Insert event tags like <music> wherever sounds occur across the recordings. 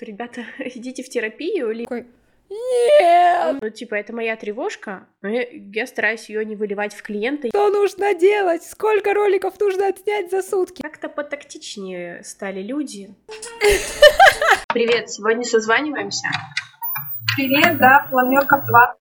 Ребята, <laughs> идите в терапию или... Такой, нет! Ну, типа, это моя тревожка, но я, я стараюсь ее не выливать в клиента. Что нужно делать? Сколько роликов нужно отснять за сутки? Как-то потактичнее стали люди. <laughs> Привет, сегодня созваниваемся. Привет, да, планерка 2.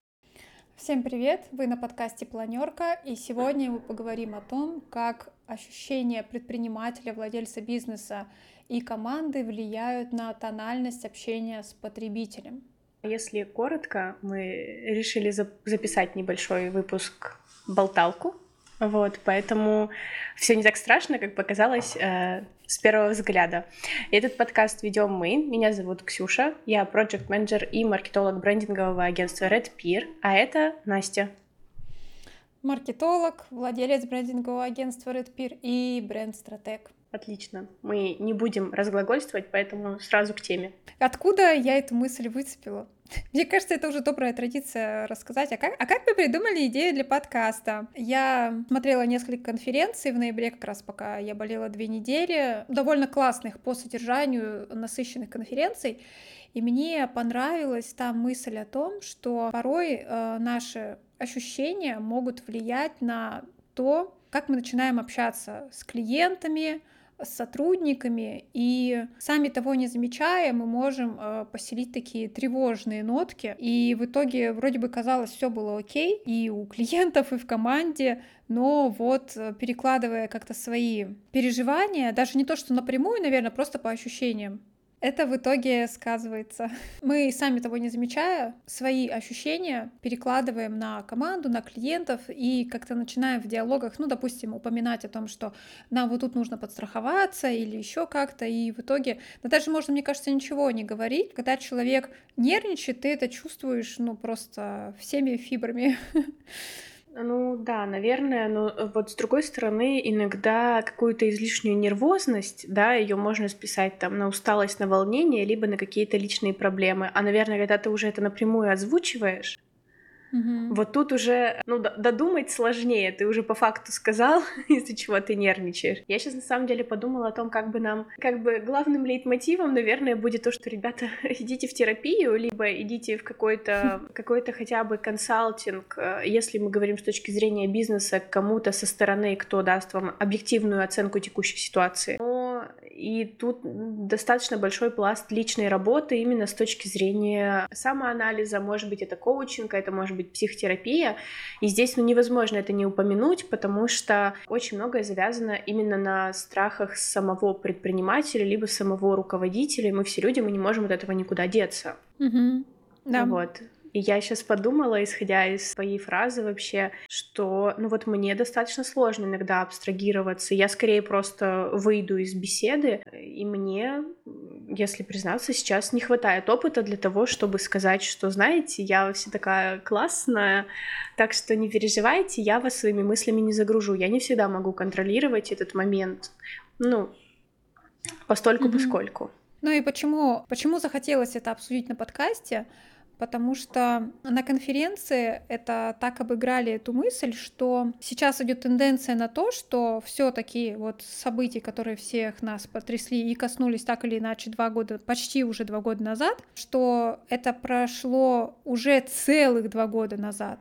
Всем привет, вы на подкасте Планерка, и сегодня мы поговорим о том, как ощущения предпринимателя, владельца бизнеса и команды влияют на тональность общения с потребителем. Если коротко, мы решили записать небольшой выпуск болталку. Вот, поэтому все не так страшно, как показалось э, с первого взгляда. Этот подкаст ведем мы. Меня зовут Ксюша, я проект менеджер и маркетолог брендингового агентства Red Peer, а это Настя. Маркетолог, владелец брендингового агентства Red Peer и бренд-стратег. Отлично. Мы не будем разглагольствовать, поэтому сразу к теме. Откуда я эту мысль выцепила? <laughs> Мне кажется, это уже добрая традиция рассказать. А как, а как вы придумали идею для подкаста? Я смотрела несколько конференций в ноябре, как раз пока я болела две недели, довольно классных по содержанию насыщенных конференций. И мне понравилась та мысль о том, что порой э, наши ощущения могут влиять на то, как мы начинаем общаться с клиентами, с сотрудниками, и сами того не замечая, мы можем э, поселить такие тревожные нотки, и в итоге вроде бы казалось, все было окей, и у клиентов, и в команде, но вот э, перекладывая как-то свои переживания, даже не то, что напрямую, наверное, просто по ощущениям, это в итоге сказывается. <laughs> Мы, сами того не замечая, свои ощущения перекладываем на команду, на клиентов и как-то начинаем в диалогах, ну, допустим, упоминать о том, что нам вот тут нужно подстраховаться или еще как-то, и в итоге, да даже можно, мне кажется, ничего не говорить. Когда человек нервничает, ты это чувствуешь, ну, просто всеми фибрами. <laughs> Ну да, наверное, но э, вот с другой стороны, иногда какую-то излишнюю нервозность, да, ее можно списать там на усталость, на волнение, либо на какие-то личные проблемы. А, наверное, когда ты уже это напрямую озвучиваешь, Угу. Вот тут уже, ну, додумать сложнее. Ты уже по факту сказал, <laughs> из-за чего ты нервничаешь. Я сейчас на самом деле подумала о том, как бы нам, как бы главным лейтмотивом, наверное, будет то, что, ребята, <laughs> идите в терапию, либо идите в какой-то, <laughs> какой-то хотя бы консалтинг, э, если мы говорим с точки зрения бизнеса, кому-то со стороны, кто даст вам объективную оценку текущей ситуации. Но и тут достаточно большой пласт личной работы именно с точки зрения самоанализа, может быть, это коучинг, это может быть быть психотерапия. И здесь ну, невозможно это не упомянуть, потому что очень многое завязано именно на страхах самого предпринимателя, либо самого руководителя. Мы все люди, мы не можем от этого никуда деться. Угу. Да. Вот. И я сейчас подумала, исходя из своей фразы вообще, что, ну вот мне достаточно сложно иногда абстрагироваться. Я скорее просто выйду из беседы, и мне, если признаться, сейчас не хватает опыта для того, чтобы сказать, что, знаете, я вообще такая классная, так что не переживайте, я вас своими мыслями не загружу. Я не всегда могу контролировать этот момент. Ну, постольку mm-hmm. Ну и почему, почему захотелось это обсудить на подкасте? Потому что на конференции это так обыграли эту мысль, что сейчас идет тенденция на то, что все-таки вот события, которые всех нас потрясли и коснулись так или иначе два года, почти уже два года назад, что это прошло уже целых два года назад.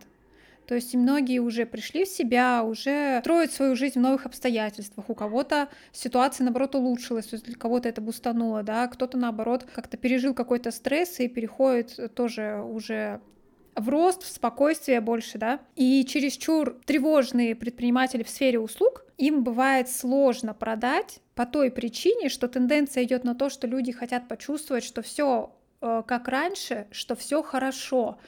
То есть многие уже пришли в себя, уже строят свою жизнь в новых обстоятельствах. У кого-то ситуация, наоборот, улучшилась, то есть для кого-то это бустануло, да, кто-то, наоборот, как-то пережил какой-то стресс и переходит тоже уже в рост, в спокойствие больше, да. И чересчур тревожные предприниматели в сфере услуг, им бывает сложно продать по той причине, что тенденция идет на то, что люди хотят почувствовать, что все э, как раньше, что все хорошо.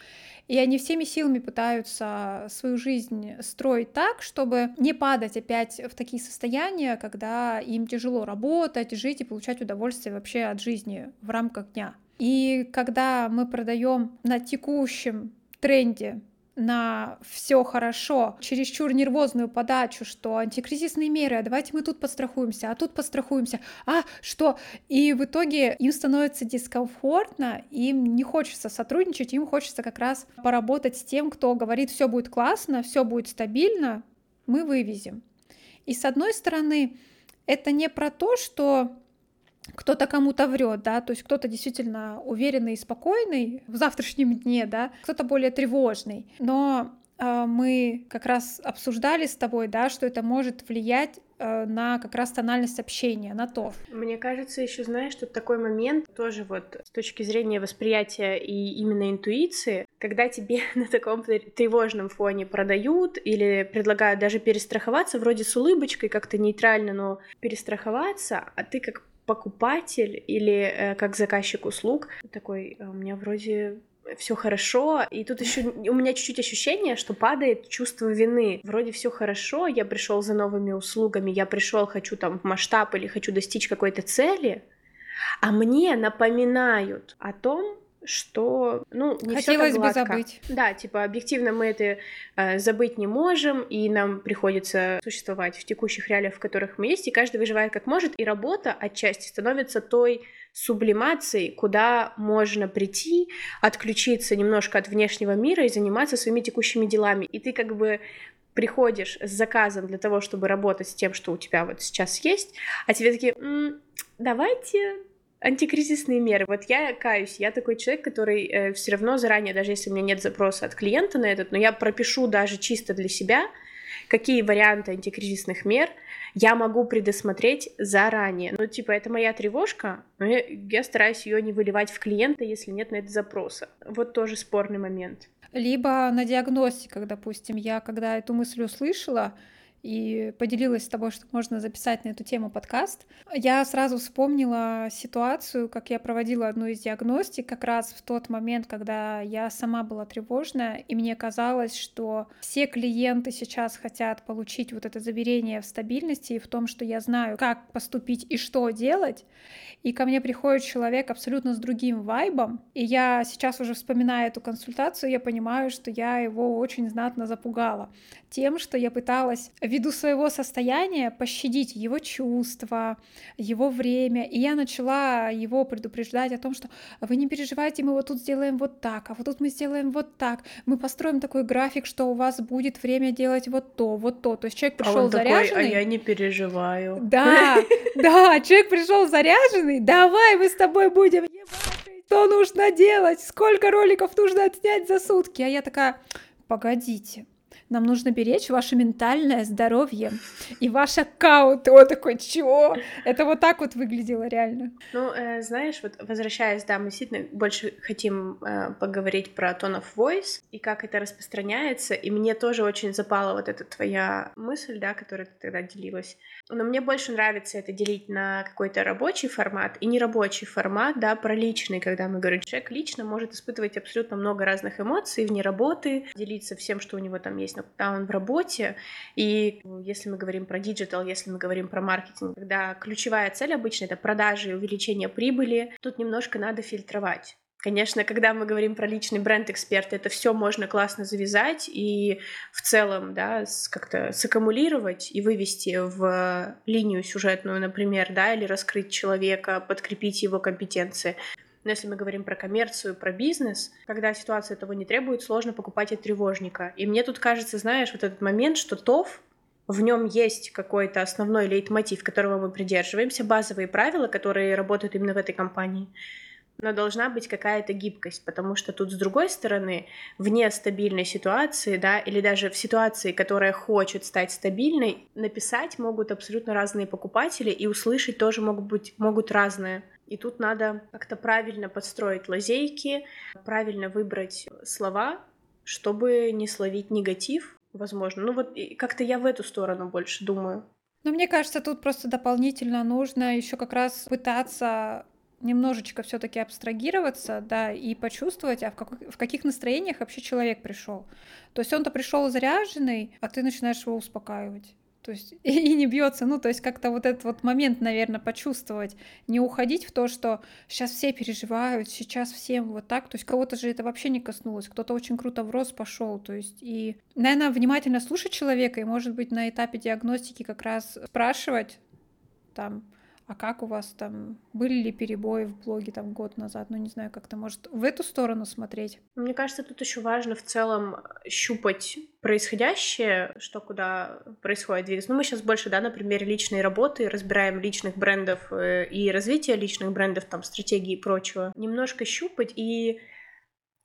И они всеми силами пытаются свою жизнь строить так, чтобы не падать опять в такие состояния, когда им тяжело работать, жить и получать удовольствие вообще от жизни в рамках дня. И когда мы продаем на текущем тренде на все хорошо, чересчур нервозную подачу, что антикризисные меры, а давайте мы тут подстрахуемся, а тут подстрахуемся, а что? И в итоге им становится дискомфортно, им не хочется сотрудничать, им хочется как раз поработать с тем, кто говорит, все будет классно, все будет стабильно, мы вывезем. И с одной стороны, это не про то, что кто-то кому-то врет, да, то есть кто-то действительно уверенный и спокойный в завтрашнем дне, да, кто-то более тревожный. Но э, мы как раз обсуждали с тобой, да, что это может влиять э, на как раз тональность общения, на то. Мне кажется, еще знаешь, что такой момент тоже вот с точки зрения восприятия и именно интуиции, когда тебе <laughs> на таком тревожном фоне продают или предлагают даже перестраховаться, вроде с улыбочкой как-то нейтрально, но перестраховаться, а ты как покупатель или э, как заказчик услуг такой, «А у меня вроде все хорошо, и тут еще у меня чуть-чуть ощущение, что падает чувство вины. Вроде все хорошо, я пришел за новыми услугами, я пришел, хочу там в масштаб или хочу достичь какой-то цели, а мне напоминают о том, что, ну, не Хотелось бы забыть. Да, типа, объективно мы это э, забыть не можем, и нам приходится существовать в текущих реалиях, в которых мы есть, и каждый выживает как может, и работа отчасти становится той сублимацией, куда можно прийти, отключиться немножко от внешнего мира и заниматься своими текущими делами. И ты как бы приходишь с заказом для того, чтобы работать с тем, что у тебя вот сейчас есть, а тебе такие, М, давайте антикризисные меры. Вот я каюсь, я такой человек, который э, все равно заранее, даже если у меня нет запроса от клиента на этот, но я пропишу даже чисто для себя, какие варианты антикризисных мер я могу предусмотреть заранее. Ну, типа, это моя тревожка, но я, я стараюсь ее не выливать в клиента, если нет на это запроса. Вот тоже спорный момент. Либо на диагностиках, допустим, я когда эту мысль услышала, и поделилась с тобой, что можно записать на эту тему подкаст. Я сразу вспомнила ситуацию, как я проводила одну из диагностик как раз в тот момент, когда я сама была тревожная, и мне казалось, что все клиенты сейчас хотят получить вот это заверение в стабильности и в том, что я знаю, как поступить и что делать. И ко мне приходит человек абсолютно с другим вайбом, и я сейчас уже вспоминая эту консультацию, я понимаю, что я его очень знатно запугала тем, что я пыталась ввиду своего состояния пощадить его чувства, его время, и я начала его предупреждать о том, что вы не переживайте, мы вот тут сделаем вот так, а вот тут мы сделаем вот так, мы построим такой график, что у вас будет время делать вот то, вот то. То есть человек пришел а заряженный. Такой, а я не переживаю. Да, да, человек пришел заряженный. Давай мы с тобой будем что нужно делать, сколько роликов нужно отснять за сутки. А я такая, погодите, нам нужно беречь ваше ментальное здоровье и ваш аккаунт. Он такой, чего? Это вот так вот выглядело реально. Ну, э, знаешь, вот возвращаясь, да, мы действительно больше хотим э, поговорить про tone of voice и как это распространяется, и мне тоже очень запала вот эта твоя мысль, да, которую ты тогда делилась. Но мне больше нравится это делить на какой-то рабочий формат и нерабочий формат, да, про личный, когда мы говорим, человек лично может испытывать абсолютно много разных эмоций вне работы, делиться всем, что у него там есть, когда он в работе. И если мы говорим про диджитал, если мы говорим про маркетинг, когда ключевая цель обычно это продажи и увеличение прибыли, тут немножко надо фильтровать. Конечно, когда мы говорим про личный бренд эксперта, это все можно классно завязать и в целом, да, как-то саккумулировать и вывести в линию сюжетную, например, да, или раскрыть человека, подкрепить его компетенции. Но если мы говорим про коммерцию, про бизнес, когда ситуация этого не требует, сложно покупать от тревожника. И мне тут кажется, знаешь, вот этот момент, что ТОВ в нем есть какой-то основной лейтмотив, которого мы придерживаемся, базовые правила, которые работают именно в этой компании но должна быть какая-то гибкость, потому что тут с другой стороны, вне стабильной ситуации, да, или даже в ситуации, которая хочет стать стабильной, написать могут абсолютно разные покупатели, и услышать тоже могут быть могут разные. И тут надо как-то правильно подстроить лазейки, правильно выбрать слова, чтобы не словить негатив, возможно. Ну вот как-то я в эту сторону больше думаю. Но мне кажется, тут просто дополнительно нужно еще как раз пытаться немножечко все-таки абстрагироваться, да, и почувствовать, а в, как, в каких настроениях вообще человек пришел. То есть он-то пришел заряженный, а ты начинаешь его успокаивать. То есть и, <laughs> и не бьется, ну, то есть как-то вот этот вот момент, наверное, почувствовать, не уходить в то, что сейчас все переживают, сейчас всем вот так, то есть кого-то же это вообще не коснулось, кто-то очень круто в рост пошел, то есть и, наверное, внимательно слушать человека и, может быть, на этапе диагностики как раз спрашивать там, а как у вас там, были ли перебои в блоге там год назад, ну не знаю, как-то может в эту сторону смотреть? Мне кажется, тут еще важно в целом щупать происходящее, что куда происходит двигаться. Ну, мы сейчас больше, да, на примере личной работы разбираем личных брендов э, и развитие личных брендов, там, стратегии и прочего. Немножко щупать и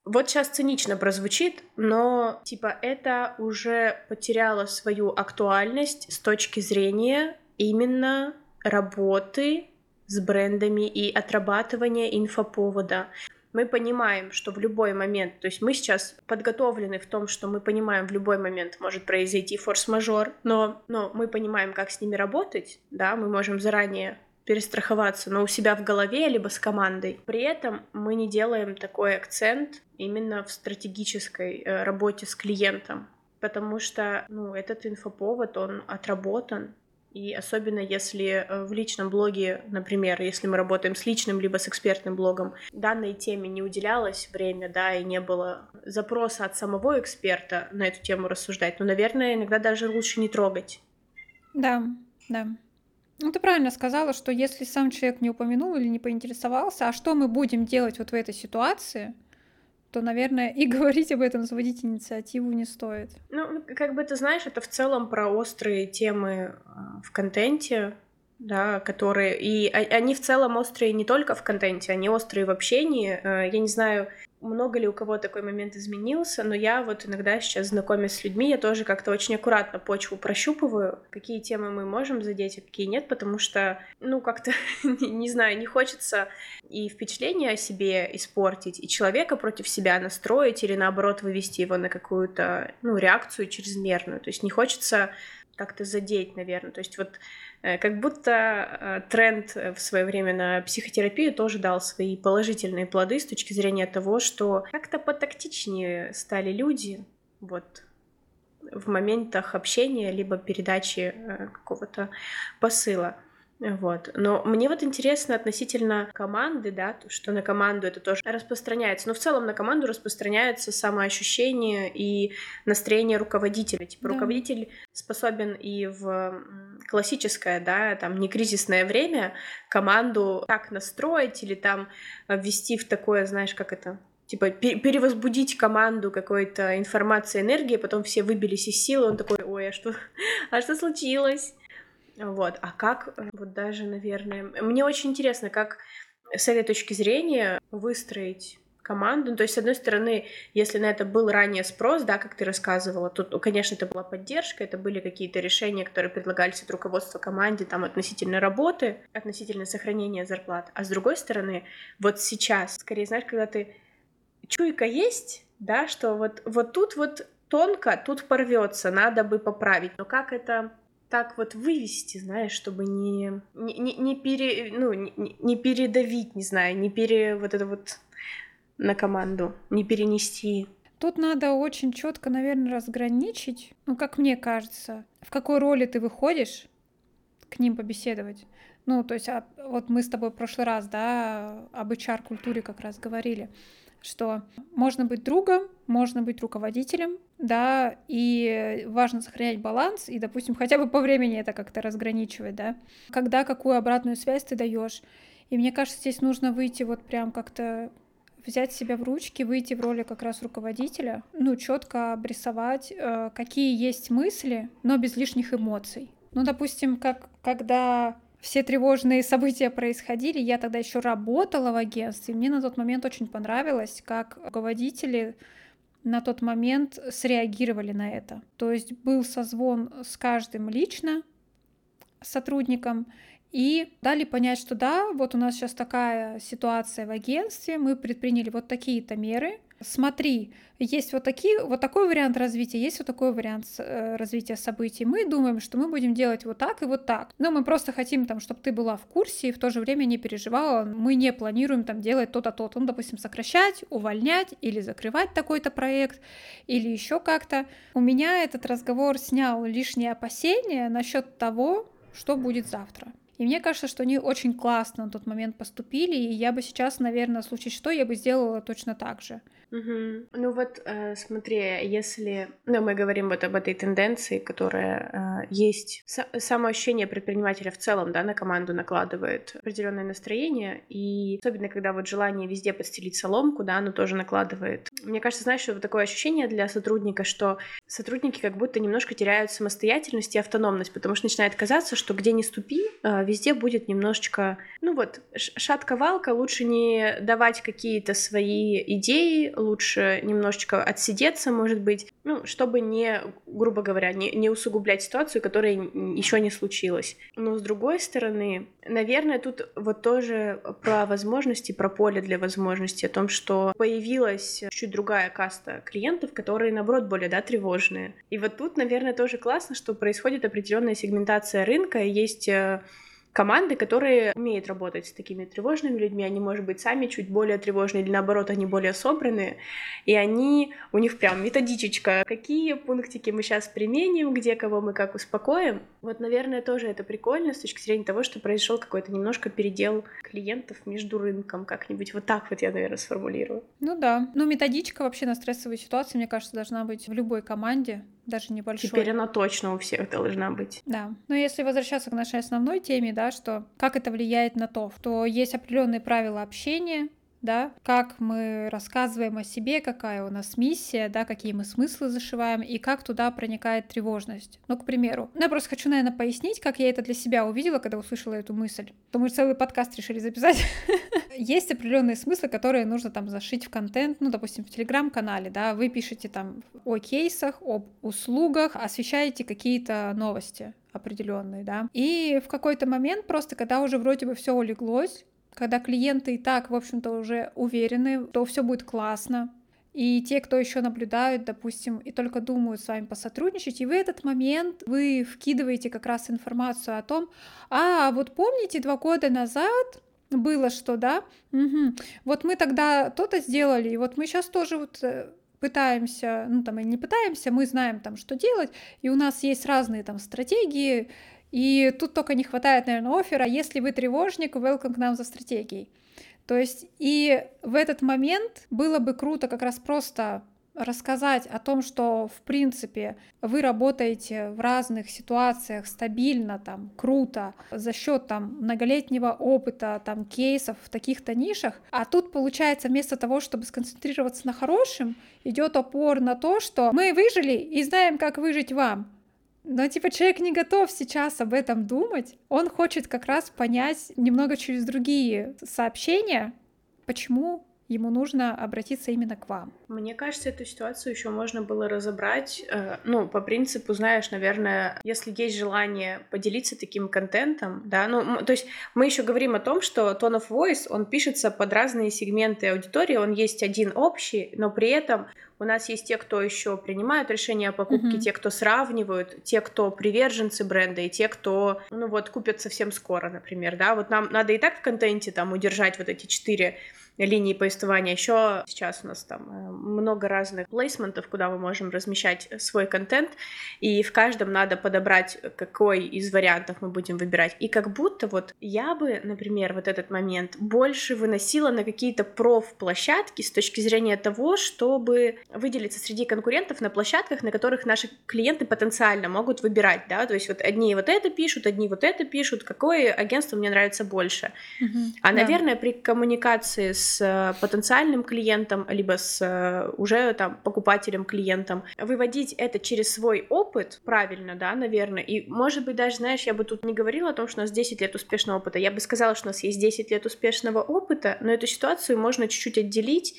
вот сейчас цинично прозвучит, но типа это уже потеряло свою актуальность с точки зрения именно работы с брендами и отрабатывания инфоповода. Мы понимаем, что в любой момент, то есть мы сейчас подготовлены в том, что мы понимаем, в любой момент может произойти форс-мажор, но, но мы понимаем, как с ними работать, да, мы можем заранее перестраховаться, но у себя в голове, либо с командой. При этом мы не делаем такой акцент именно в стратегической э, работе с клиентом, потому что ну, этот инфоповод, он отработан, и особенно если э, в личном блоге, например, если мы работаем с личным либо с экспертным блогом, данной теме не уделялось время, да, и не было запроса от самого эксперта на эту тему рассуждать, ну, наверное, иногда даже лучше не трогать. Да, да. Ну, ты правильно сказала, что если сам человек не упомянул или не поинтересовался, а что мы будем делать вот в этой ситуации, то, наверное, и <laughs> говорить об этом, заводить инициативу не стоит. Ну, как бы ты знаешь, это в целом про острые темы а, в контенте, да, которые... И они в целом острые не только в контенте, они острые в общении. Э, я не знаю, много ли у кого такой момент изменился, но я вот иногда сейчас, знакомясь с людьми, я тоже как-то очень аккуратно почву прощупываю, какие темы мы можем задеть, а какие нет, потому что, ну, как-то, <laughs> не знаю, не хочется и впечатление о себе испортить, и человека против себя настроить, или наоборот вывести его на какую-то, ну, реакцию чрезмерную. То есть не хочется как-то задеть, наверное. То есть вот как будто э, тренд в свое время на психотерапию тоже дал свои положительные плоды с точки зрения того, что как-то потактичнее стали люди вот в моментах общения либо передачи э, какого-то посыла. Вот. Но мне вот интересно относительно команды, да, что на команду это тоже распространяется. Но в целом на команду распространяется самоощущение и настроение руководителя. Типа да. руководитель способен и в классическое, да, там не кризисное время команду так настроить или там ввести в такое, знаешь, как это, типа перевозбудить команду какой-то информацией, энергии, потом все выбились из силы, он такой, ой, а что, <laughs> а что случилось? Вот, а как, э, вот даже, наверное, мне очень интересно, как с этой точки зрения выстроить команду. Ну, то есть, с одной стороны, если на это был ранее спрос, да, как ты рассказывала, тут, ну, конечно, это была поддержка, это были какие-то решения, которые предлагались от руководства команде там относительно работы, относительно сохранения зарплат. А с другой стороны, вот сейчас, скорее, знаешь, когда ты чуйка есть, да, что вот, вот тут вот тонко, тут порвется, надо бы поправить. Но как это так вот вывести, знаешь, чтобы не, не, не, пере, ну, не, не передавить, не знаю, не пере вот это вот на команду, не перенести. Тут надо очень четко, наверное, разграничить, ну, как мне кажется, в какой роли ты выходишь к ним побеседовать. Ну, то есть, а, вот мы с тобой в прошлый раз, да, об HR-культуре как раз говорили что можно быть другом, можно быть руководителем, да, и важно сохранять баланс, и, допустим, хотя бы по времени это как-то разграничивать, да, когда какую обратную связь ты даешь. И мне кажется, здесь нужно выйти вот прям как-то взять себя в ручки, выйти в роли как раз руководителя, ну, четко обрисовать, э, какие есть мысли, но без лишних эмоций. Ну, допустим, как когда все тревожные события происходили. Я тогда еще работала в агентстве. Мне на тот момент очень понравилось, как руководители на тот момент среагировали на это. То есть был созвон с каждым лично сотрудником и дали понять, что да, вот у нас сейчас такая ситуация в агентстве, мы предприняли вот такие-то меры, смотри, есть вот, такие, вот такой вариант развития, есть вот такой вариант э, развития событий. Мы думаем, что мы будем делать вот так и вот так. Но мы просто хотим, там, чтобы ты была в курсе и в то же время не переживала. Мы не планируем там делать то-то, то-то. Ну, допустим, сокращать, увольнять или закрывать такой-то проект или еще как-то. У меня этот разговор снял лишние опасения насчет того, что будет завтра. И мне кажется, что они очень классно на тот момент поступили, и я бы сейчас, наверное, в случае что, я бы сделала точно так же. Угу. Ну вот, э, смотри, если ну, мы говорим вот об этой тенденции, которая э, есть, С самоощущение предпринимателя в целом, да, на команду накладывает определенное настроение, и особенно когда вот желание везде подстелить соломку, да, оно тоже накладывает. Мне кажется, знаешь, вот такое ощущение для сотрудника, что сотрудники как будто немножко теряют самостоятельность и автономность, потому что начинает казаться, что где ни ступи, э, везде будет немножечко, ну вот, шатка-валка, лучше не давать какие-то свои идеи, лучше немножечко отсидеться, может быть, ну, чтобы не, грубо говоря, не, не усугублять ситуацию, которая еще не случилась. Но с другой стороны, наверное, тут вот тоже про возможности, про поле для возможностей, о том, что появилась чуть другая каста клиентов, которые, наоборот, более, да, тревожные. И вот тут, наверное, тоже классно, что происходит определенная сегментация рынка, есть э, команды, которые умеют работать с такими тревожными людьми, они, может быть, сами чуть более тревожные или, наоборот, они более собранные, и они, у них прям методичечка, какие пунктики мы сейчас применим, где кого мы как успокоим. Вот, наверное, тоже это прикольно с точки зрения того, что произошел какой-то немножко передел клиентов между рынком, как-нибудь. Вот так вот я, наверное, сформулирую. Ну да, ну методичка вообще на стрессовые ситуации, мне кажется, должна быть в любой команде, даже небольшой. Теперь она точно у всех должна быть. Да. Но если возвращаться к нашей основной теме, да, что как это влияет на то, то есть определенные правила общения, да, как мы рассказываем о себе, какая у нас миссия, да, какие мы смыслы зашиваем и как туда проникает тревожность. Ну, к примеру, ну, я просто хочу, наверное, пояснить, как я это для себя увидела, когда услышала эту мысль. То мы целый подкаст решили записать. <laughs> Есть определенные смыслы, которые нужно там зашить в контент, ну, допустим, в телеграм-канале, да, вы пишете там о кейсах, об услугах, освещаете какие-то новости определенные, да. И в какой-то момент просто, когда уже вроде бы все улеглось, когда клиенты и так, в общем-то, уже уверены, то все будет классно. И те, кто еще наблюдают, допустим, и только думают с вами посотрудничать, и в этот момент вы вкидываете как раз информацию о том, а вот помните, два года назад было что, да? Угу. Вот мы тогда то-то сделали, и вот мы сейчас тоже вот э, пытаемся, ну там и не пытаемся, мы знаем там, что делать, и у нас есть разные там стратегии, и тут только не хватает, наверное, оффера. Если вы тревожник, welcome к нам за стратегией. То есть и в этот момент было бы круто как раз просто рассказать о том, что в принципе вы работаете в разных ситуациях стабильно, там, круто, за счет там многолетнего опыта, там, кейсов в таких-то нишах, а тут получается вместо того, чтобы сконцентрироваться на хорошем, идет опор на то, что мы выжили и знаем, как выжить вам. Но типа человек не готов сейчас об этом думать. Он хочет как раз понять немного через другие сообщения, почему ему нужно обратиться именно к вам. Мне кажется, эту ситуацию еще можно было разобрать, э, ну, по принципу, знаешь, наверное, если есть желание поделиться таким контентом, да, ну, то есть мы еще говорим о том, что Tone of Voice, он пишется под разные сегменты аудитории, он есть один общий, но при этом у нас есть те, кто еще принимают решения о покупке, mm-hmm. те, кто сравнивают, те, кто приверженцы бренда, и те, кто, ну вот, купят совсем скоро, например, да. Вот нам надо и так в контенте там удержать вот эти четыре линии повествования. Еще сейчас у нас там э, много разных плейсментов, куда мы можем размещать свой контент, и в каждом надо подобрать, какой из вариантов мы будем выбирать. И как будто вот я бы, например, вот этот момент больше выносила на какие-то проф-площадки с точки зрения того, чтобы выделиться среди конкурентов на площадках, на которых наши клиенты потенциально могут выбирать, да, то есть вот одни вот это пишут, одни вот это пишут, какое агентство мне нравится больше. Mm-hmm. А, да. наверное, при коммуникации с с э, потенциальным клиентом, либо с э, уже там покупателем, клиентом, выводить это через свой опыт правильно, да, наверное, и может быть даже, знаешь, я бы тут не говорила о том, что у нас 10 лет успешного опыта, я бы сказала, что у нас есть 10 лет успешного опыта, но эту ситуацию можно чуть-чуть отделить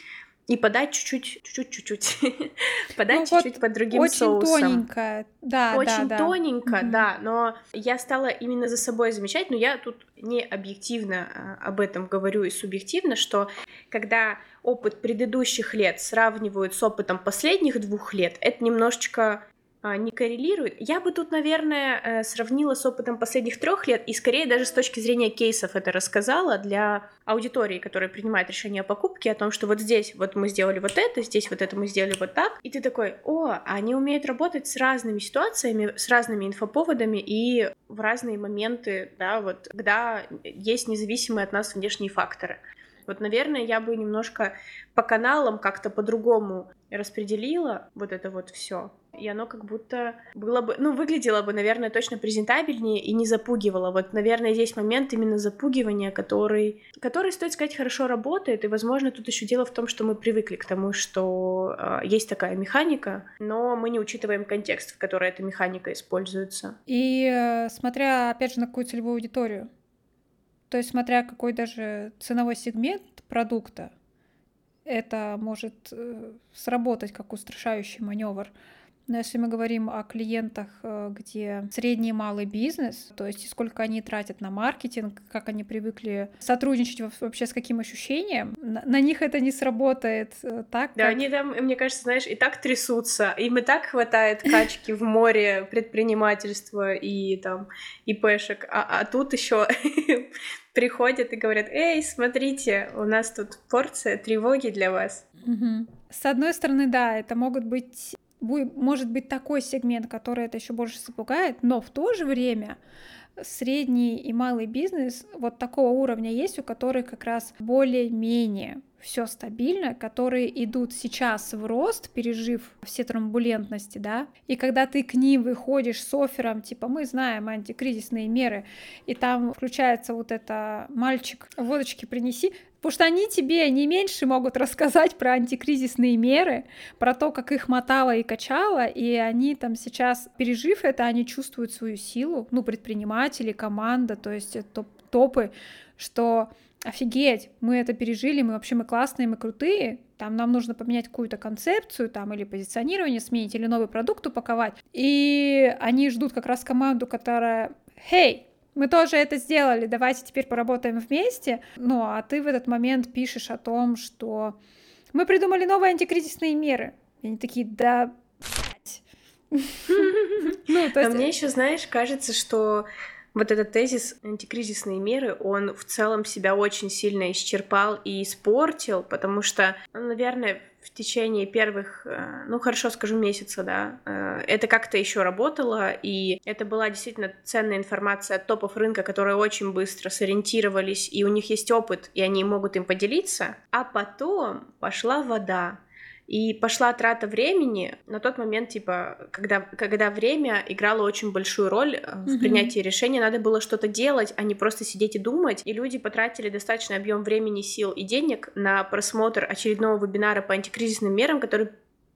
и подать чуть-чуть, чуть-чуть, чуть-чуть, <laughs> подать ну, чуть-чуть вот под другим очень соусом. Очень тоненько, да, Очень да, тоненько, mm-hmm. да, но я стала именно за собой замечать, но я тут не объективно а, об этом говорю и субъективно, что когда опыт предыдущих лет сравнивают с опытом последних двух лет, это немножечко не коррелирует. Я бы тут, наверное, э, сравнила с опытом последних трех лет и скорее даже с точки зрения кейсов это рассказала для аудитории, которая принимает решение о покупке, о том, что вот здесь вот мы сделали вот это, здесь вот это мы сделали вот так, и ты такой, о, они умеют работать с разными ситуациями, с разными инфоповодами и в разные моменты, да, вот, когда есть независимые от нас внешние факторы. Вот, наверное, я бы немножко по каналам как-то по-другому распределила вот это вот все. И оно как будто было бы, ну, выглядело бы, наверное, точно презентабельнее и не запугивало. Вот, наверное, здесь момент именно запугивания, который, который, стоит сказать, хорошо работает. И, возможно, тут еще дело в том, что мы привыкли к тому, что э, есть такая механика, но мы не учитываем контекст, в который эта механика используется. И э, смотря, опять же, на какую целевую аудиторию. То есть, смотря какой даже ценовой сегмент продукта, это может э, сработать как устрашающий маневр. Но если мы говорим о клиентах, э, где средний и малый бизнес, то есть сколько они тратят на маркетинг, как они привыкли сотрудничать вообще с каким ощущением, на, на них это не сработает э, так. Да, как... они там, мне кажется, знаешь, и так трясутся, им и так хватает качки в море предпринимательства и там ИПшек, а, а тут еще <laughs> приходят и говорят, эй, смотрите, у нас тут порция тревоги для вас. Угу. С одной стороны, да, это могут быть может быть такой сегмент, который это еще больше запугает, но в то же время средний и малый бизнес вот такого уровня есть, у которых как раз более-менее все стабильно, которые идут сейчас в рост, пережив все турбулентности, да, и когда ты к ним выходишь с оффером, типа, мы знаем антикризисные меры, и там включается вот это «мальчик, водочки принеси», Потому что они тебе не меньше могут рассказать про антикризисные меры, про то, как их мотало и качало, и они там сейчас, пережив это, они чувствуют свою силу, ну, предприниматели, команда, то есть топ топы, что офигеть, мы это пережили, мы вообще мы классные, мы крутые, там нам нужно поменять какую-то концепцию, там или позиционирование сменить, или новый продукт упаковать. И они ждут как раз команду, которая, «Хей, мы тоже это сделали, давайте теперь поработаем вместе. Ну, а ты в этот момент пишешь о том, что мы придумали новые антикризисные меры. И они такие, да, <laughs> Ну, то есть... А мне еще, знаешь, кажется, что вот этот тезис антикризисные меры, он в целом себя очень сильно исчерпал и испортил, потому что, ну, наверное, в течение первых, э, ну хорошо скажу, месяца, да, э, это как-то еще работало, и это была действительно ценная информация от топов рынка, которые очень быстро сориентировались, и у них есть опыт, и они могут им поделиться, а потом пошла вода, и пошла трата времени на тот момент, типа, когда, когда время играло очень большую роль э, в принятии решения, надо было что-то делать, а не просто сидеть и думать. И люди потратили достаточный объем времени, сил и денег на просмотр очередного вебинара по антикризисным мерам, который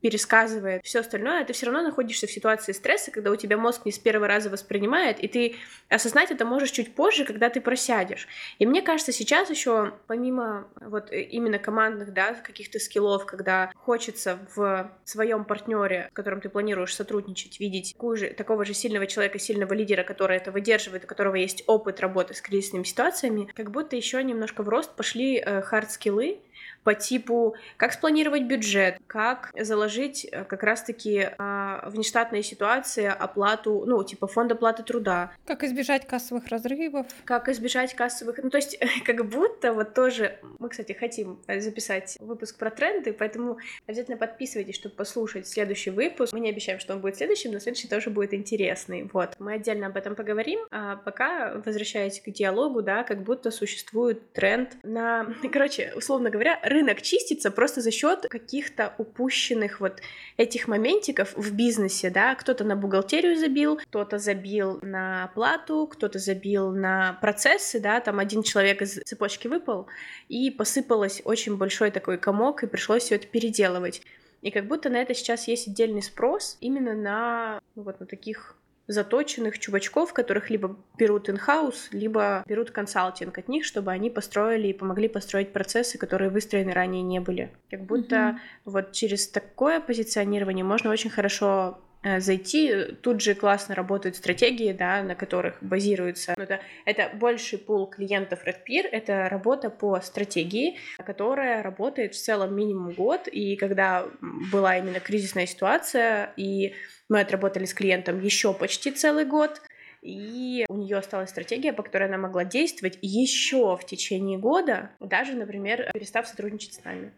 пересказывает все остальное, ты все равно находишься в ситуации стресса, когда у тебя мозг не с первого раза воспринимает, и ты осознать это можешь чуть позже, когда ты просядешь. И мне кажется, сейчас еще помимо вот именно командных, да, каких-то скиллов, когда хочется в своем партнере, с которым ты планируешь сотрудничать, видеть такую же, такого же сильного человека, сильного лидера, который это выдерживает, у которого есть опыт работы с кризисными ситуациями, как будто еще немножко в рост пошли хард-скиллы, э, по типу, как спланировать бюджет, как заложить э, как раз-таки а, внештатные ситуации оплату, ну, типа фонд оплаты труда. Как избежать кассовых разрывов. Как избежать кассовых... Ну, то есть, <laughs> как будто вот тоже... Мы, кстати, хотим э, записать выпуск про тренды, поэтому обязательно подписывайтесь, чтобы послушать следующий выпуск. Мы не обещаем, что он будет следующим, но следующий тоже будет интересный. Вот. Мы отдельно об этом поговорим, а пока, возвращаясь к диалогу, да, как будто существует тренд на... <laughs> Короче, условно говоря, рынок чистится просто за счет каких-то упущенных вот этих моментиков в бизнесе, да, кто-то на бухгалтерию забил, кто-то забил на оплату, кто-то забил на процессы, да, там один человек из цепочки выпал, и посыпалось очень большой такой комок, и пришлось все это переделывать. И как будто на это сейчас есть отдельный спрос именно на ну, вот на таких заточенных чувачков, которых либо берут in-house, либо берут консалтинг от них, чтобы они построили и помогли построить процессы, которые выстроены ранее не были. Как будто mm-hmm. вот через такое позиционирование можно очень хорошо э, зайти, тут же классно работают стратегии, да, на которых базируется. Ну, это, это больший пул клиентов Red Peer, это работа по стратегии, которая работает в целом минимум год, и когда была именно кризисная ситуация, и мы отработали с клиентом еще почти целый год, и у нее осталась стратегия, по которой она могла действовать еще в течение года, даже, например, перестав сотрудничать с нами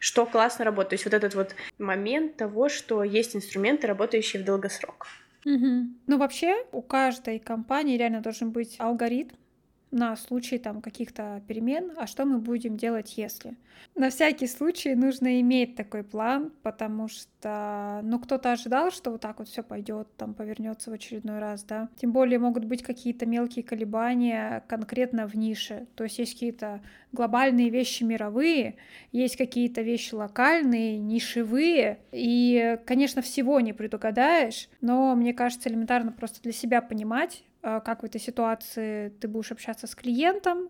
что классно работает. То есть вот этот вот момент того, что есть инструменты, работающие в долгосрок. Угу. Ну, вообще, у каждой компании реально должен быть алгоритм, на случай там каких-то перемен, а что мы будем делать, если. На всякий случай нужно иметь такой план, потому что, ну, кто-то ожидал, что вот так вот все пойдет, там повернется в очередной раз, да. Тем более могут быть какие-то мелкие колебания конкретно в нише. То есть есть какие-то глобальные вещи мировые, есть какие-то вещи локальные, нишевые, и, конечно, всего не предугадаешь, но мне кажется, элементарно просто для себя понимать, как в этой ситуации ты будешь общаться с клиентом,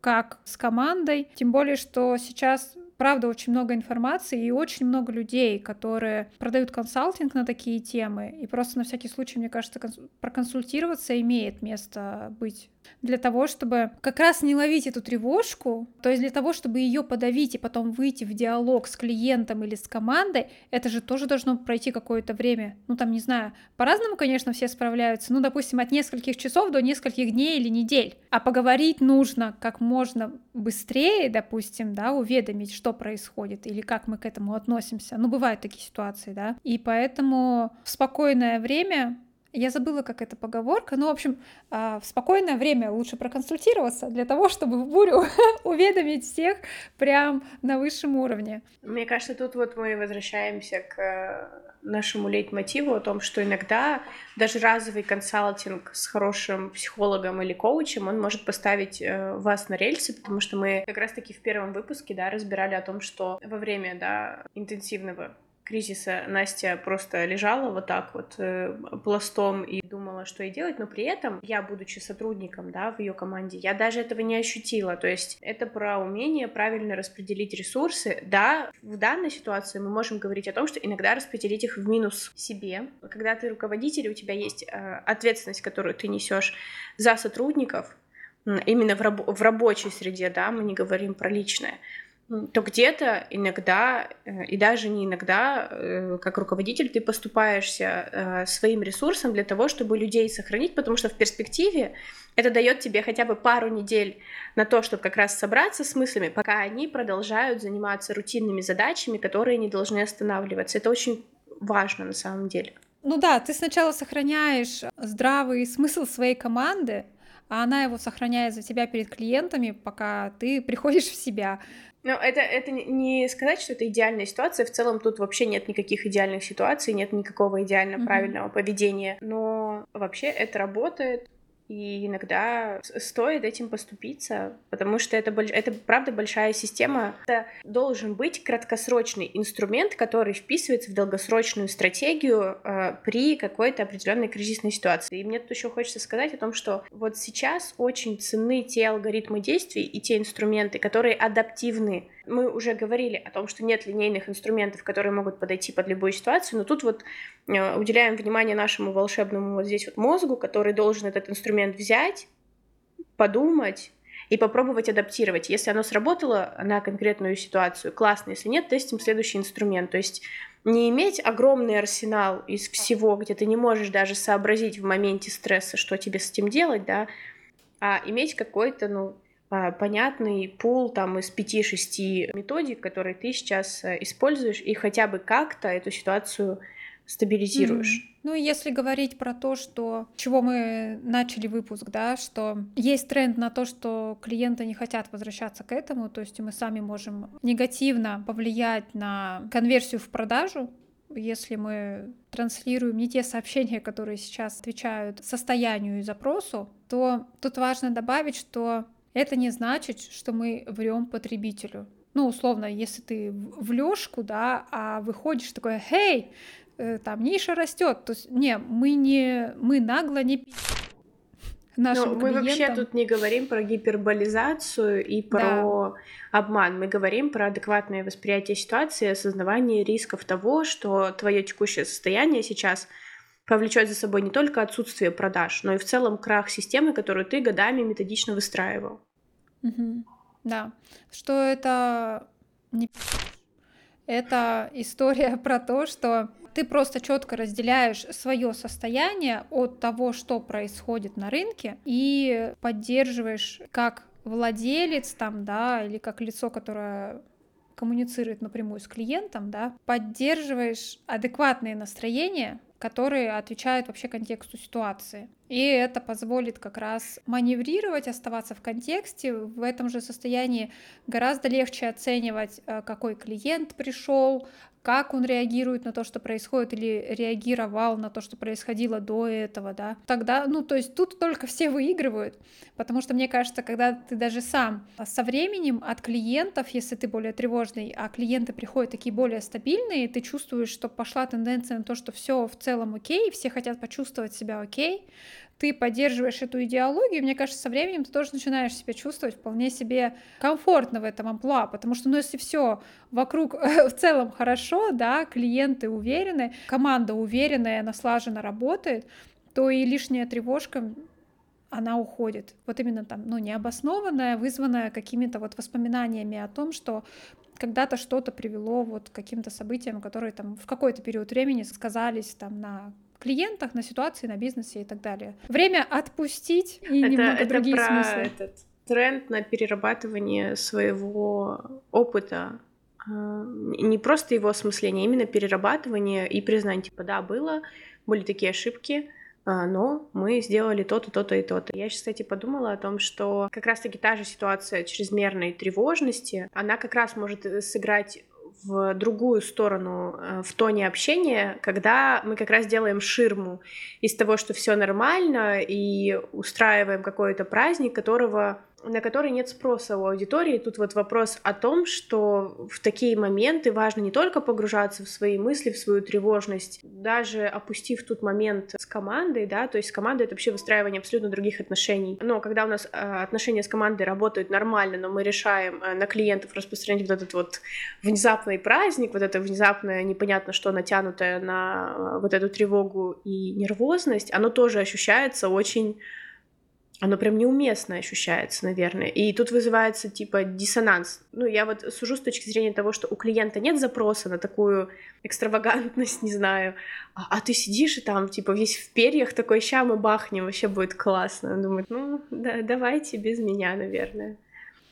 как с командой. Тем более, что сейчас правда очень много информации и очень много людей, которые продают консалтинг на такие темы. И просто на всякий случай, мне кажется, проконсультироваться имеет место быть для того, чтобы как раз не ловить эту тревожку, то есть для того, чтобы ее подавить и потом выйти в диалог с клиентом или с командой, это же тоже должно пройти какое-то время. Ну, там, не знаю, по-разному, конечно, все справляются, ну, допустим, от нескольких часов до нескольких дней или недель. А поговорить нужно как можно быстрее, допустим, да, уведомить, что происходит или как мы к этому относимся. Ну, бывают такие ситуации, да. И поэтому в спокойное время я забыла, как эта поговорка. Ну, в общем, а, в спокойное время лучше проконсультироваться для того, чтобы в бурю <laughs> уведомить всех прям на высшем уровне. Мне кажется, тут вот мы возвращаемся к э, нашему лейтмотиву о том, что иногда даже разовый консалтинг с хорошим психологом или коучем, он может поставить э, вас на рельсы, потому что мы как раз-таки в первом выпуске, да, разбирали о том, что во время, да, интенсивного кризиса Настя просто лежала вот так вот э, пластом и думала, что ей делать, но при этом я, будучи сотрудником, да, в ее команде, я даже этого не ощутила. То есть это про умение правильно распределить ресурсы. Да, в данной ситуации мы можем говорить о том, что иногда распределить их в минус себе. Когда ты руководитель, у тебя есть э, ответственность, которую ты несешь за сотрудников, именно в, раб- в рабочей среде, да, мы не говорим про личное то где-то иногда, э, и даже не иногда, э, как руководитель, ты поступаешься э, своим ресурсом для того, чтобы людей сохранить, потому что в перспективе это дает тебе хотя бы пару недель на то, чтобы как раз собраться с мыслями, пока они продолжают заниматься рутинными задачами, которые не должны останавливаться. Это очень важно на самом деле. Ну да, ты сначала сохраняешь здравый смысл своей команды, а она его сохраняет за тебя перед клиентами, пока ты приходишь в себя. Ну, это, это не сказать, что это идеальная ситуация. В целом тут вообще нет никаких идеальных ситуаций, нет никакого идеально mm-hmm. правильного поведения. Но вообще это работает. И иногда стоит этим поступиться, потому что это, это правда большая система. Это должен быть краткосрочный инструмент, который вписывается в долгосрочную стратегию э, при какой-то определенной кризисной ситуации. И мне тут еще хочется сказать о том, что вот сейчас очень ценны те алгоритмы действий и те инструменты, которые адаптивны мы уже говорили о том, что нет линейных инструментов, которые могут подойти под любую ситуацию, но тут вот э, уделяем внимание нашему волшебному вот здесь вот мозгу, который должен этот инструмент взять, подумать и попробовать адаптировать. Если оно сработало на конкретную ситуацию, классно. Если нет, тестим следующий инструмент. То есть не иметь огромный арсенал из всего, где ты не можешь даже сообразить в моменте стресса, что тебе с этим делать, да, а иметь какой-то, ну, понятный пул там из 5-6 методик, которые ты сейчас э, используешь, и хотя бы как-то эту ситуацию стабилизируешь. Mm-hmm. Ну, если говорить про то, что чего мы начали выпуск, да, что есть тренд на то, что клиенты не хотят возвращаться к этому, то есть мы сами можем негативно повлиять на конверсию в продажу, если мы транслируем не те сообщения, которые сейчас отвечают состоянию и запросу, то тут важно добавить, что это не значит, что мы врем потребителю. Ну, условно, если ты в лёжку, да, а выходишь такой, «Хей, э, там ниша растет», то есть, не, мы не, мы нагло не нашим Но мы клиентам. вообще тут не говорим про гиперболизацию и про да. обман. Мы говорим про адекватное восприятие ситуации, осознавание рисков того, что твое текущее состояние сейчас повлечет за собой не только отсутствие продаж, но и в целом крах системы, которую ты годами методично выстраивал. Угу. Да, что это не это история про то, что ты просто четко разделяешь свое состояние от того, что происходит на рынке, и поддерживаешь как владелец там, да, или как лицо, которое коммуницирует напрямую с клиентом, да, поддерживаешь адекватное настроение, которые отвечают вообще контексту ситуации. И это позволит как раз маневрировать, оставаться в контексте. В этом же состоянии гораздо легче оценивать, э, какой клиент пришел, как он реагирует на то, что происходит, или реагировал на то, что происходило до этого, да, тогда, ну, то есть тут только все выигрывают, потому что, мне кажется, когда ты даже сам со временем от клиентов, если ты более тревожный, а клиенты приходят такие более стабильные, ты чувствуешь, что пошла тенденция на то, что все в целом окей, все хотят почувствовать себя окей, ты поддерживаешь эту идеологию, мне кажется, со временем ты тоже начинаешь себя чувствовать вполне себе комфортно в этом амплуа, потому что, ну, если все вокруг в целом хорошо, да, клиенты уверены, команда уверенная, она слаженно работает, то и лишняя тревожка она уходит. Вот именно там, ну, необоснованная, вызванная какими-то вот воспоминаниями о том, что когда-то что-то привело вот к каким-то событиям, которые там в какой-то период времени сказались там на клиентах, на ситуации, на бизнесе и так далее. Время отпустить и это, немного это другие про смыслы. Этот тренд на перерабатывание своего опыта а, не просто его осмысление, а именно перерабатывание и признание, типа, да, было, были такие ошибки, а, но мы сделали то-то, то-то и то-то. Я сейчас, кстати, подумала о том, что как раз-таки та же ситуация чрезмерной тревожности, она как раз может э, сыграть в другую сторону э, в тоне общения, когда мы как раз делаем ширму из того, что все нормально, и устраиваем какой-то праздник, которого на который нет спроса у аудитории. Тут вот вопрос о том, что в такие моменты важно не только погружаться в свои мысли, в свою тревожность, даже опустив тут момент с командой, да, то есть с командой это вообще выстраивание абсолютно других отношений. Но когда у нас э, отношения с командой работают нормально, но мы решаем э, на клиентов распространять вот этот вот внезапный праздник, вот это внезапное непонятно что натянутое на э, вот эту тревогу и нервозность, оно тоже ощущается очень оно прям неуместно ощущается, наверное. И тут вызывается типа диссонанс. Ну, я вот сужу с точки зрения того, что у клиента нет запроса на такую экстравагантность, <laughs> не знаю, а, а ты сидишь и там типа весь в перьях такой, ща мы бахнем, вообще будет классно. Он думает, ну, да, давайте без меня, наверное.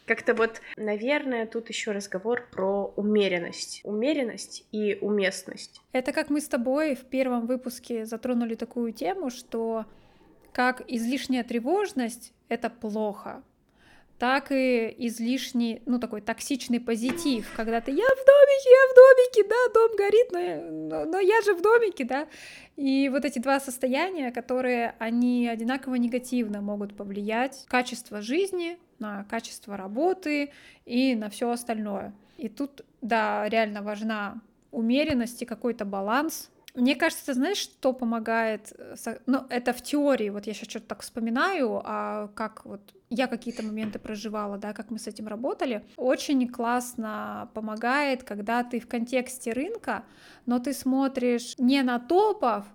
Как-то вот, наверное, тут еще разговор про умеренность. Умеренность и уместность. Это как мы с тобой в первом выпуске затронули такую тему, что как излишняя тревожность — это плохо, так и излишний, ну, такой токсичный позитив, когда ты «я в домике, я в домике, да, дом горит, но, но, но я же в домике», да, и вот эти два состояния, которые, они одинаково негативно могут повлиять на качество жизни, на качество работы и на все остальное. И тут, да, реально важна умеренность и какой-то баланс, мне кажется, ты знаешь, что помогает? Э, ну, это в теории, вот я сейчас что-то так вспоминаю, а как вот я какие-то моменты проживала, да, как мы с этим работали. Очень классно помогает, когда ты в контексте рынка, но ты смотришь не на топов,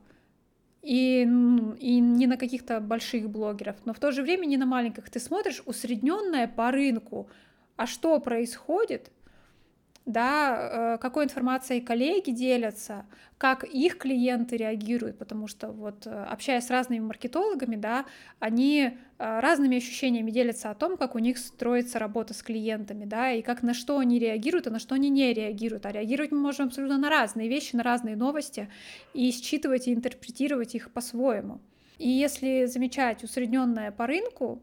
и, и не на каких-то больших блогеров, но в то же время не на маленьких. Ты смотришь усредненное по рынку, а что происходит, да, э, какой информацией коллеги делятся, как их клиенты реагируют, потому что вот э, общаясь с разными маркетологами, да, они э, разными ощущениями делятся о том, как у них строится работа с клиентами, да, и как на что они реагируют, а на что они не реагируют. А реагировать мы можем абсолютно на разные вещи, на разные новости, и считывать и интерпретировать их по-своему. И если замечать усредненное по рынку,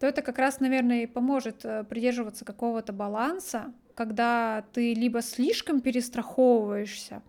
то это как раз, наверное, и поможет придерживаться какого-то баланса, когда ты либо слишком перестраховываешься,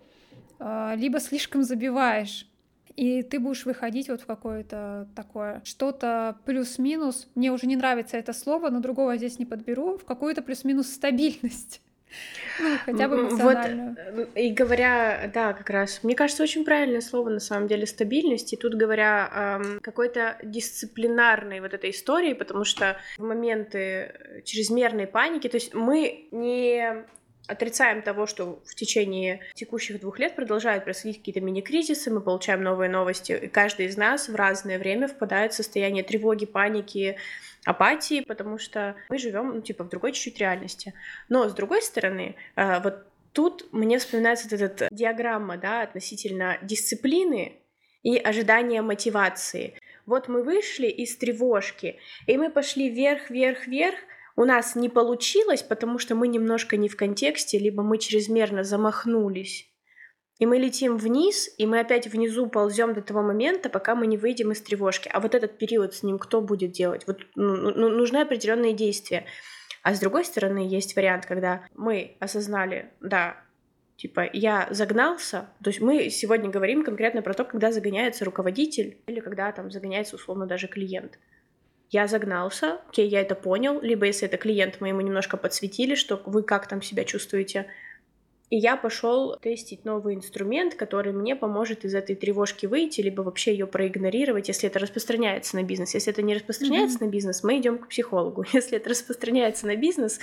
а, либо слишком забиваешь. И ты будешь выходить вот в какое-то такое что-то плюс-минус. Мне уже не нравится это слово, но другого здесь не подберу. В какую-то плюс-минус стабильность. <laughs> Ну, хотя бы. Вот, э, и говоря, да, как раз, мне кажется, очень правильное слово на самом деле стабильность. И тут говоря эм, какой-то дисциплинарной вот этой истории, потому что в моменты чрезмерной паники, то есть мы не отрицаем того, что в течение текущих двух лет продолжают происходить какие-то мини-кризисы, мы получаем новые новости, и каждый из нас в разное время впадает в состояние тревоги, паники, апатии, потому что мы живем, ну, типа, в другой чуть-чуть реальности. Но, с другой стороны, э, вот тут мне вспоминается вот эта диаграмма, да, относительно дисциплины и ожидания мотивации. Вот мы вышли из тревожки, и мы пошли вверх, вверх, вверх, у нас не получилось, потому что мы немножко не в контексте, либо мы чрезмерно замахнулись. И мы летим вниз, и мы опять внизу ползем до того момента, пока мы не выйдем из тревожки. А вот этот период с ним кто будет делать? Вот ну, ну, ну нужны определенные действия. А с другой стороны, есть вариант, когда мы осознали, да, типа, я загнался, то есть мы сегодня говорим конкретно про то, когда загоняется руководитель или когда там загоняется условно даже клиент я загнался, окей, я это понял, либо если это клиент, мы ему немножко подсветили, что вы как там себя чувствуете, и я пошел тестить новый инструмент, который мне поможет из этой тревожки выйти, либо вообще ее проигнорировать, если это распространяется на бизнес. Если это не распространяется mm-hmm. на бизнес, мы идем к психологу. <laughs> Если это распространяется на бизнес,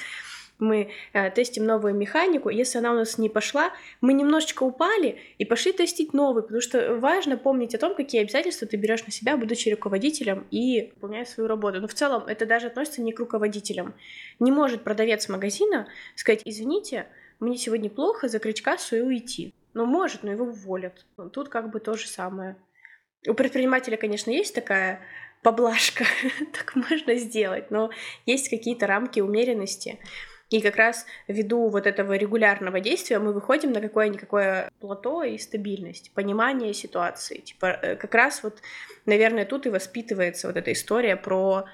мы э, тестим новую механику, если она у нас не пошла, мы немножечко упали и пошли тестить новый, потому что важно помнить о том, какие обязательства ты берешь на себя, будучи руководителем и выполняя свою работу. Но в целом это даже относится не к руководителям. Не может продавец магазина сказать, извините, мне сегодня плохо, закрыть кассу и уйти. Ну, может, но его уволят. Тут как бы то же самое. У предпринимателя, конечно, есть такая поблажка, <laughs> так можно сделать, но есть какие-то рамки умеренности. И как раз ввиду вот этого регулярного действия мы выходим на какое-никакое плато и стабильность, понимание ситуации. Типа э, как раз вот, наверное, тут и воспитывается вот эта история про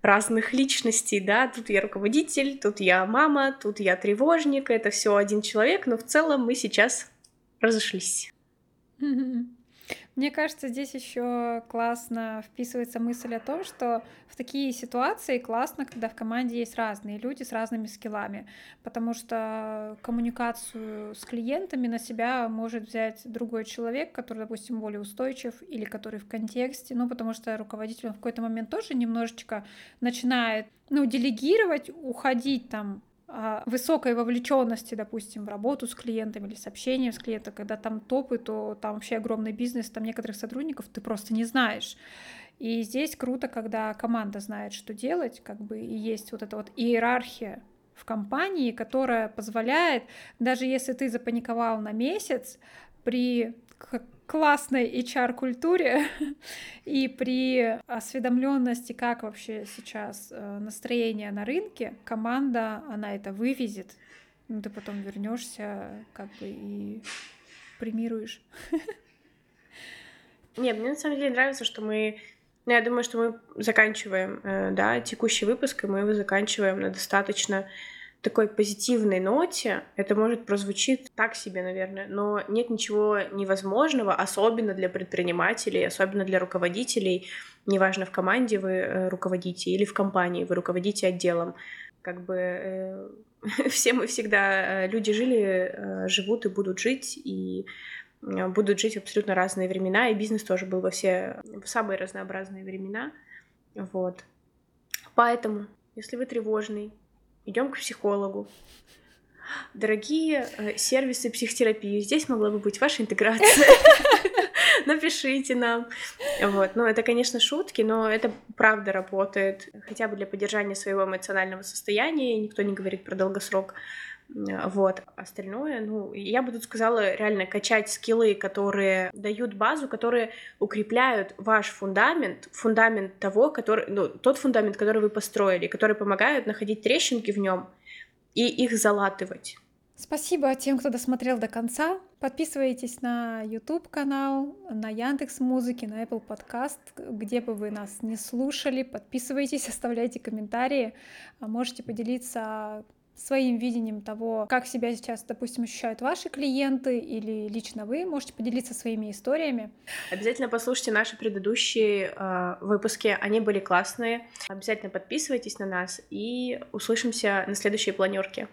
разных личностей, да, тут я руководитель, тут я мама, тут я тревожник, это все один человек, но в целом мы сейчас разошлись. Мне кажется, здесь еще классно вписывается мысль о том, что в такие ситуации классно, когда в команде есть разные люди с разными скиллами, потому что коммуникацию с клиентами на себя может взять другой человек, который, допустим, более устойчив или который в контексте, ну, потому что руководитель в какой-то момент тоже немножечко начинает, ну, делегировать, уходить там высокой вовлеченности, допустим, в работу с клиентами или с общением с клиентом, когда там топы, то там вообще огромный бизнес, там некоторых сотрудников ты просто не знаешь. И здесь круто, когда команда знает, что делать, как бы и есть вот эта вот иерархия в компании, которая позволяет, даже если ты запаниковал на месяц, при классной HR-культуре <laughs> и при осведомленности, как вообще сейчас э, настроение на рынке, команда, она это вывезет. Ну, ты потом вернешься, как бы и премируешь. <laughs> Нет, мне на самом деле нравится, что мы ну, я думаю, что мы заканчиваем, э, да, текущий выпуск, и мы его заканчиваем на достаточно такой позитивной ноте, это может прозвучить так себе, наверное, но нет ничего невозможного, особенно для предпринимателей, особенно для руководителей, неважно, в команде вы э, руководите или в компании вы руководите отделом. Как бы э, <laughs> все мы всегда, э, люди жили, э, живут и будут жить, и будут жить абсолютно разные времена, и бизнес тоже был во все в самые разнообразные времена. Вот. Поэтому, если вы тревожный, идем к психологу. Дорогие э, сервисы психотерапии, здесь могла бы быть ваша интеграция. <laughs> Напишите нам. Вот. Ну, это, конечно, шутки, но это правда работает. Хотя бы для поддержания своего эмоционального состояния. Никто не говорит про долгосрок. Вот. Остальное, ну, я бы тут сказала, реально качать скиллы, которые дают базу, которые укрепляют ваш фундамент, фундамент того, который, ну, тот фундамент, который вы построили, который помогают находить трещинки в нем и их залатывать. Спасибо тем, кто досмотрел до конца. Подписывайтесь на YouTube канал, на Яндекс Музыки, на Apple Podcast, где бы вы нас не слушали. Подписывайтесь, <laughs> оставляйте комментарии. Можете поделиться своим видением того, как себя сейчас, допустим, ощущают ваши клиенты или лично вы, можете поделиться своими историями. Обязательно послушайте наши предыдущие э, выпуски, они были классные. Обязательно подписывайтесь на нас и услышимся на следующей планерке.